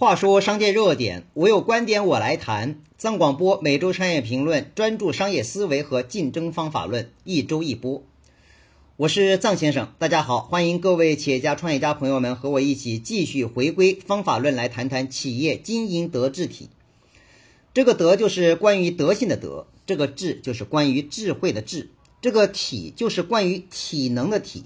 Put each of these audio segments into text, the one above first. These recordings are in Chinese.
话说商界热点，我有观点我来谈。藏广播每周商业评论，专注商业思维和竞争方法论，一周一播。我是藏先生，大家好，欢迎各位企业家、创业家朋友们和我一起继续回归方法论，来谈谈企业经营德智体。这个德就是关于德性的德，这个智就是关于智慧的智，这个体就是关于体能的体。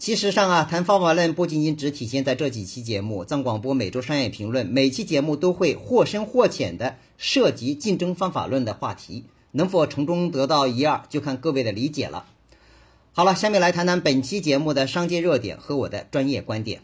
其实上啊，谈方法论不仅仅只体现在这几期节目，藏广播每周商业评论每期节目都会或深或浅的涉及竞争方法论的话题，能否从中得到一二，就看各位的理解了。好了，下面来谈谈本期节目的商界热点和我的专业观点。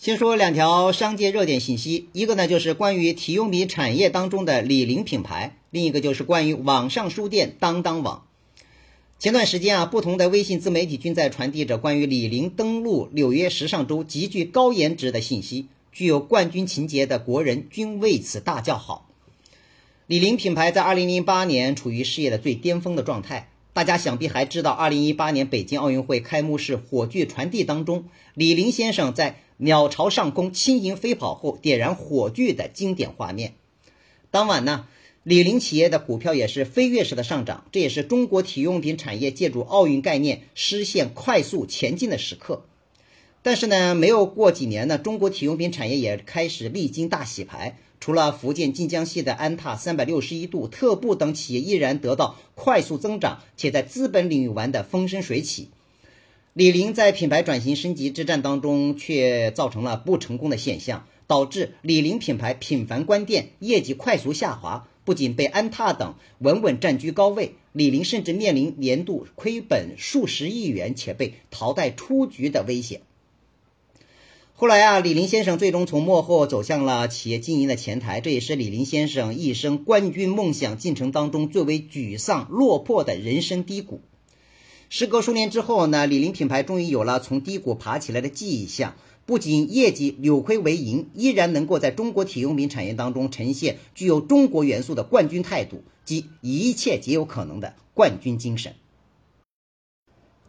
先说两条商界热点信息，一个呢就是关于体育用品产业当中的李宁品牌，另一个就是关于网上书店当当网。前段时间啊，不同的微信自媒体均在传递着关于李宁登陆纽约时尚周极具高颜值的信息，具有冠军情节的国人均为此大叫好。李宁品牌在2008年处于事业的最巅峰的状态。大家想必还知道，2018年北京奥运会开幕式火炬传递当中，李宁先生在鸟巢上空轻盈飞跑后点燃火炬的经典画面。当晚呢，李宁企业的股票也是飞跃式的上涨，这也是中国体育用品产业借助奥运概念实现快速前进的时刻。但是呢，没有过几年呢，中国体育用品产业也开始历经大洗牌。除了福建晋江系的安踏、三百六十一度、特步等企业依然得到快速增长，且在资本领域玩得风生水起。李宁在品牌转型升级之战当中，却造成了不成功的现象，导致李宁品牌频繁关店，业绩快速下滑。不仅被安踏等稳稳占据高位，李宁甚至面临年度亏本数十亿元，且被淘汰出局的危险。后来啊，李林先生最终从幕后走向了企业经营的前台，这也是李林先生一生冠军梦想进程当中最为沮丧落魄的人生低谷。时隔数年之后呢，李宁品牌终于有了从低谷爬起来的迹象，不仅业绩扭亏为盈，依然能够在中国体育用品产业当中呈现具有中国元素的冠军态度，即一切皆有可能的冠军精神。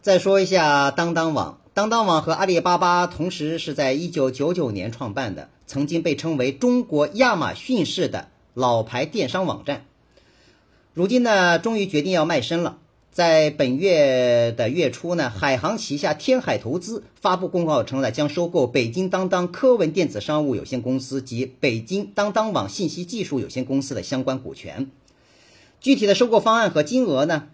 再说一下当当网。当当网和阿里巴巴同时是在一九九九年创办的，曾经被称为中国亚马逊式的老牌电商网站。如今呢，终于决定要卖身了。在本月的月初呢，海航旗下天海投资发布公告称呢将收购北京当当科文电子商务有限公司及北京当当网信息技术有限公司的相关股权。具体的收购方案和金额呢，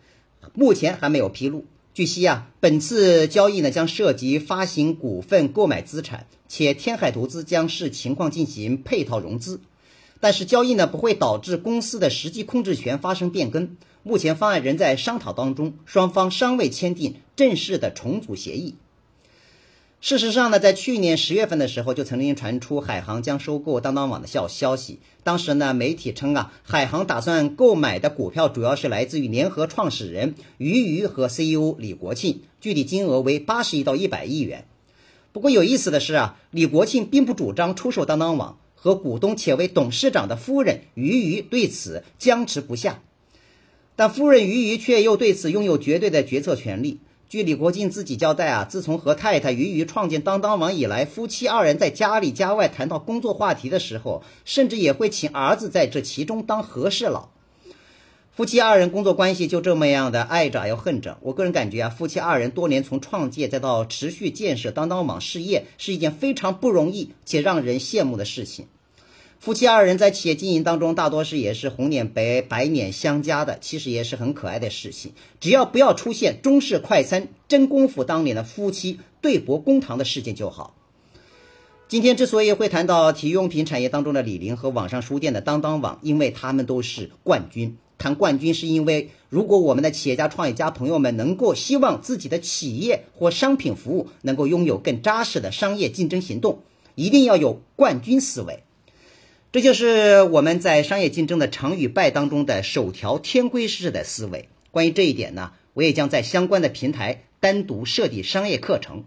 目前还没有披露。据悉啊，本次交易呢将涉及发行股份、购买资产，且天海投资将视情况进行配套融资。但是交易呢不会导致公司的实际控制权发生变更。目前方案仍在商讨当中，双方尚未签订正式的重组协议。事实上呢，在去年十月份的时候，就曾经传出海航将收购当当网的消消息。当时呢，媒体称啊，海航打算购买的股票主要是来自于联合创始人俞渝和 CEO 李国庆，具体金额为八十亿到一百亿元。不过有意思的是啊，李国庆并不主张出售当当网，和股东且为董事长的夫人俞渝对此僵持不下。但夫人俞渝却又对此拥有绝对的决策权利。据李国庆自己交代啊，自从和太太俞渝创建当当网以来，夫妻二人在家里家外谈到工作话题的时候，甚至也会请儿子在这其中当和事佬。夫妻二人工作关系就这么样的爱着又恨着。我个人感觉啊，夫妻二人多年从创建再到持续建设当当网事业，是一件非常不容易且让人羡慕的事情。夫妻二人在企业经营当中，大多是也是红脸白白脸相加的，其实也是很可爱的事情。只要不要出现中式快餐真功夫当年的夫妻对簿公堂的事件就好。今天之所以会谈到体育用品产业当中的李宁和网上书店的当当网，因为他们都是冠军。谈冠军是因为，如果我们的企业家、创业家朋友们能够希望自己的企业或商品服务能够拥有更扎实的商业竞争行动，一定要有冠军思维。这就是我们在商业竞争的成与败当中的首条天规式的思维。关于这一点呢，我也将在相关的平台单独设计商业课程，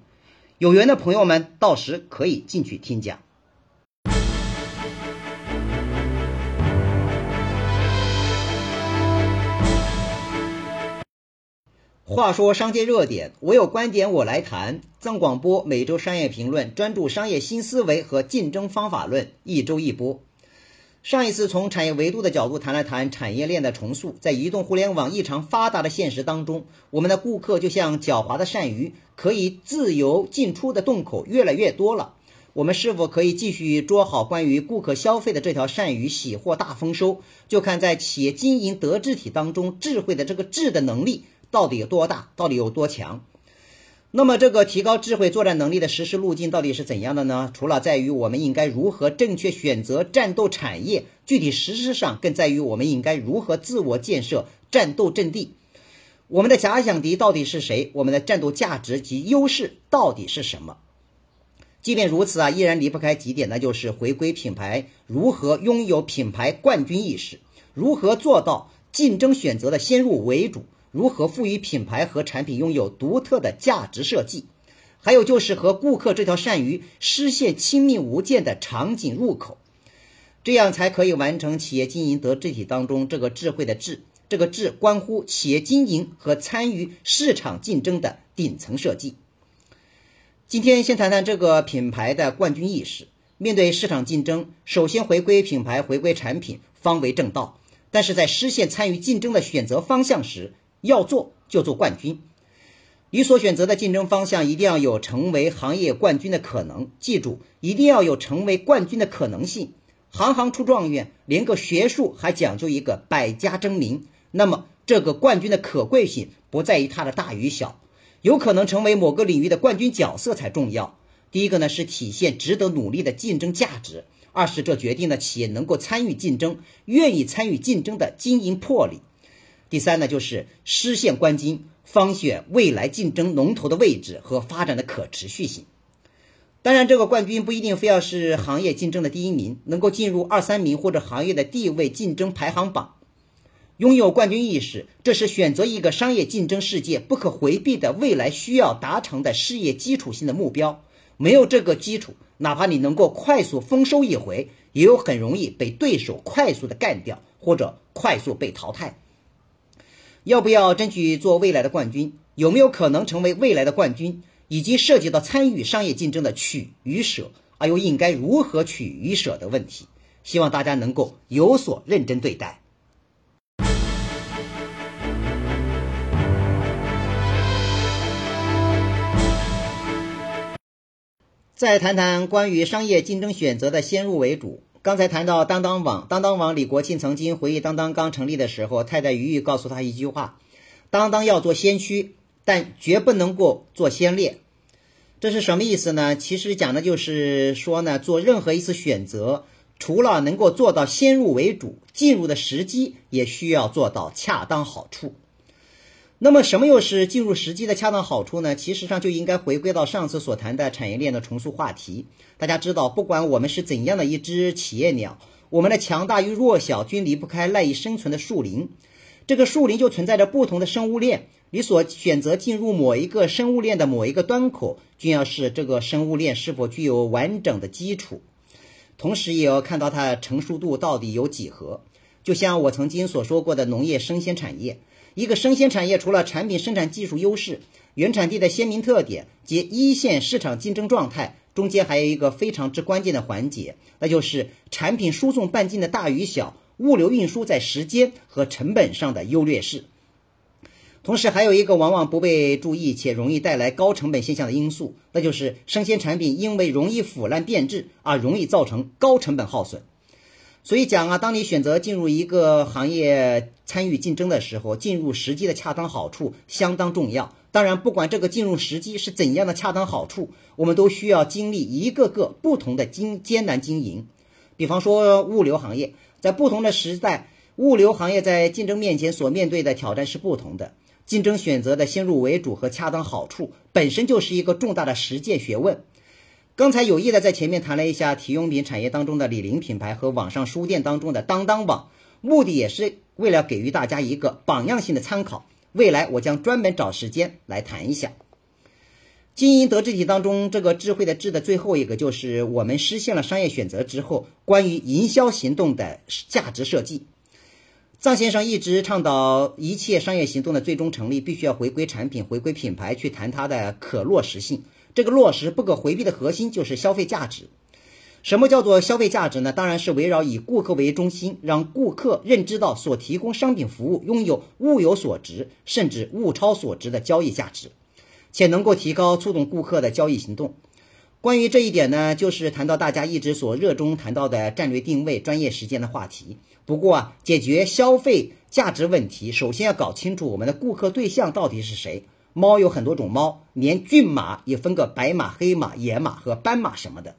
有缘的朋友们到时可以进去听讲。话说商界热点，我有观点我来谈。增广播每周商业评论，专注商业新思维和竞争方法论，一周一播。上一次从产业维度的角度谈了谈产业链的重塑，在移动互联网异常发达的现实当中，我们的顾客就像狡猾的鳝鱼，可以自由进出的洞口越来越多了。我们是否可以继续捉好关于顾客消费的这条鳝鱼，喜获大丰收？就看在企业经营德智体当中，智慧的这个智的能力。到底有多大？到底有多强？那么这个提高智慧作战能力的实施路径到底是怎样的呢？除了在于我们应该如何正确选择战斗产业，具体实施上更在于我们应该如何自我建设战斗阵地。我们的假想敌到底是谁？我们的战斗价值及优势到底是什么？即便如此啊，依然离不开几点，那就是回归品牌，如何拥有品牌冠军意识，如何做到竞争选择的先入为主。如何赋予品牌和产品拥有独特的价值设计？还有就是和顾客这条善于实现亲密无间的场景入口，这样才可以完成企业经营德智体当中这个智慧的智。这个智关乎企业经营和参与市场竞争的顶层设计。今天先谈谈这个品牌的冠军意识。面对市场竞争，首先回归品牌、回归产品方为正道。但是在实现参与竞争的选择方向时，要做就做冠军，你所选择的竞争方向一定要有成为行业冠军的可能。记住，一定要有成为冠军的可能性。行行出状元，连个学术还讲究一个百家争鸣。那么，这个冠军的可贵性不在于它的大与小，有可能成为某个领域的冠军角色才重要。第一个呢是体现值得努力的竞争价值，二是这决定了企业能够参与竞争、愿意参与竞争的经营魄力。第三呢，就是失陷冠军，方选未来竞争龙头的位置和发展的可持续性。当然，这个冠军不一定非要是行业竞争的第一名，能够进入二三名或者行业的地位竞争排行榜。拥有冠军意识，这是选择一个商业竞争世界不可回避的未来需要达成的事业基础性的目标。没有这个基础，哪怕你能够快速丰收一回，也有很容易被对手快速的干掉，或者快速被淘汰。要不要争取做未来的冠军？有没有可能成为未来的冠军？以及涉及到参与商业竞争的取与舍，而又应该如何取与舍的问题，希望大家能够有所认真对待。再谈谈关于商业竞争选择的先入为主。刚才谈到当当网，当当网李国庆曾经回忆当当刚成立的时候，太太于玉告诉他一句话：当当要做先驱，但绝不能够做先烈。这是什么意思呢？其实讲的就是说呢，做任何一次选择，除了能够做到先入为主，进入的时机也需要做到恰当好处。那么，什么又是进入时机的恰当好处呢？其实上就应该回归到上次所谈的产业链的重塑话题。大家知道，不管我们是怎样的一只企业鸟，我们的强大与弱小均离不开赖以生存的树林。这个树林就存在着不同的生物链，你所选择进入某一个生物链的某一个端口，均要是这个生物链是否具有完整的基础，同时也要看到它成熟度到底有几何。就像我曾经所说过的农业生鲜产业。一个生鲜产业除了产品生产技术优势、原产地的鲜明特点及一线市场竞争状态，中间还有一个非常之关键的环节，那就是产品输送半径的大与小、物流运输在时间和成本上的优劣势。同时，还有一个往往不被注意且容易带来高成本现象的因素，那就是生鲜产品因为容易腐烂变质而容易造成高成本耗损。所以讲啊，当你选择进入一个行业参与竞争的时候，进入时机的恰当好处相当重要。当然，不管这个进入时机是怎样的恰当好处，我们都需要经历一个个不同的经艰难经营。比方说物流行业，在不同的时代，物流行业在竞争面前所面对的挑战是不同的。竞争选择的先入为主和恰当好处，本身就是一个重大的实践学问。刚才有意的在前面谈了一下体育用品产业当中的李宁品牌和网上书店当中的当当网，目的也是为了给予大家一个榜样性的参考。未来我将专门找时间来谈一下经营德智体当中这个智慧的智的最后一个，就是我们实现了商业选择之后，关于营销行动的价值设计。臧先生一直倡导一切商业行动的最终成立必须要回归产品、回归品牌，去谈它的可落实性。这个落实不可回避的核心就是消费价值。什么叫做消费价值呢？当然是围绕以顾客为中心，让顾客认知到所提供商品服务拥有物有所值，甚至物超所值的交易价值，且能够提高触动顾客的交易行动。关于这一点呢，就是谈到大家一直所热衷谈到的战略定位、专业实践的话题。不过啊，解决消费价值问题，首先要搞清楚我们的顾客对象到底是谁。猫有很多种猫，连骏马也分个白马、黑马、野马和斑马什么的。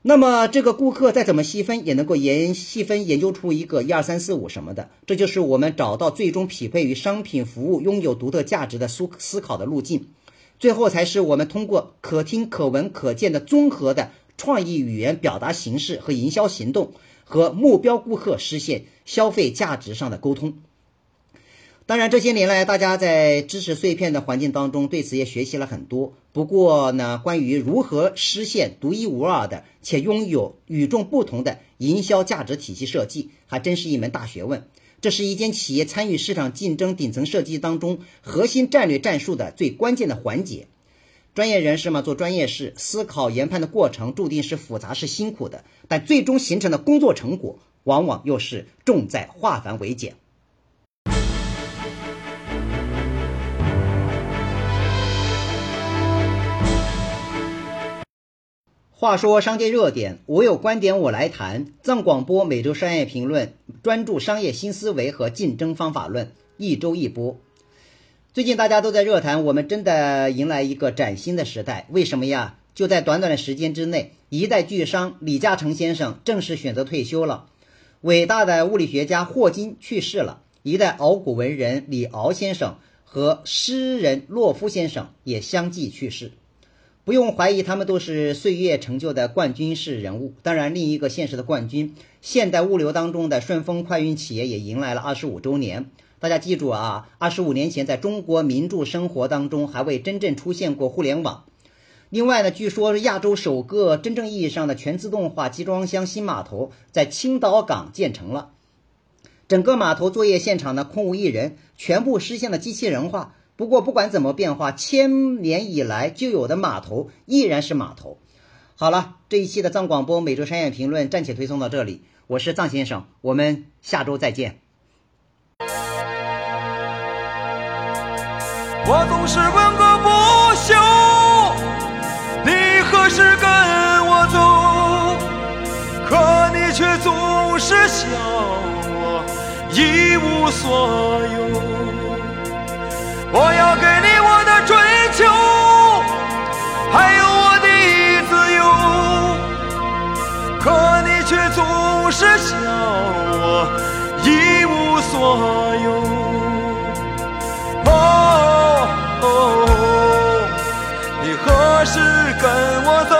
那么这个顾客再怎么细分，也能够研细分研究出一个一二三四五什么的。这就是我们找到最终匹配于商品服务、拥有独特价值的思思考的路径。最后才是我们通过可听、可闻、可见的综合的创意语言表达形式和营销行动，和目标顾客实现消费价值上的沟通。当然，这些年来，大家在知识碎片的环境当中，对此也学习了很多。不过呢，关于如何实现独一无二的且拥有与众不同的营销价值体系设计，还真是一门大学问。这是一间企业参与市场竞争顶层设计当中核心战略战术的最关键的环节。专业人士嘛，做专业事，思考研判的过程注定是复杂是辛苦的，但最终形成的工作成果，往往又是重在化繁为简。话说商界热点，我有观点我来谈。藏广播每周商业评论，专注商业新思维和竞争方法论，一周一播。最近大家都在热谈，我们真的迎来一个崭新的时代。为什么呀？就在短短的时间之内，一代巨商李嘉诚先生正式选择退休了，伟大的物理学家霍金去世了，一代熬古文人李敖先生和诗人洛夫先生也相继去世。不用怀疑，他们都是岁月成就的冠军式人物。当然，另一个现实的冠军，现代物流当中的顺丰快运企业也迎来了二十五周年。大家记住啊，二十五年前，在中国民众生活当中还未真正出现过互联网。另外呢，据说亚洲首个真正意义上的全自动化集装箱新码头在青岛港建成了，整个码头作业现场呢空无一人，全部实现了机器人化。不过，不管怎么变化，千年以来就有的码头依然是码头。好了，这一期的藏广播每周商业评论暂且推送到这里，我是藏先生，我们下周再见。我总是问个不休，你何时跟我走？可你却总是笑我一无所有。我要给你我的追求，还有我的自由，可你却总是笑我一无所有。哦，你何时跟我走？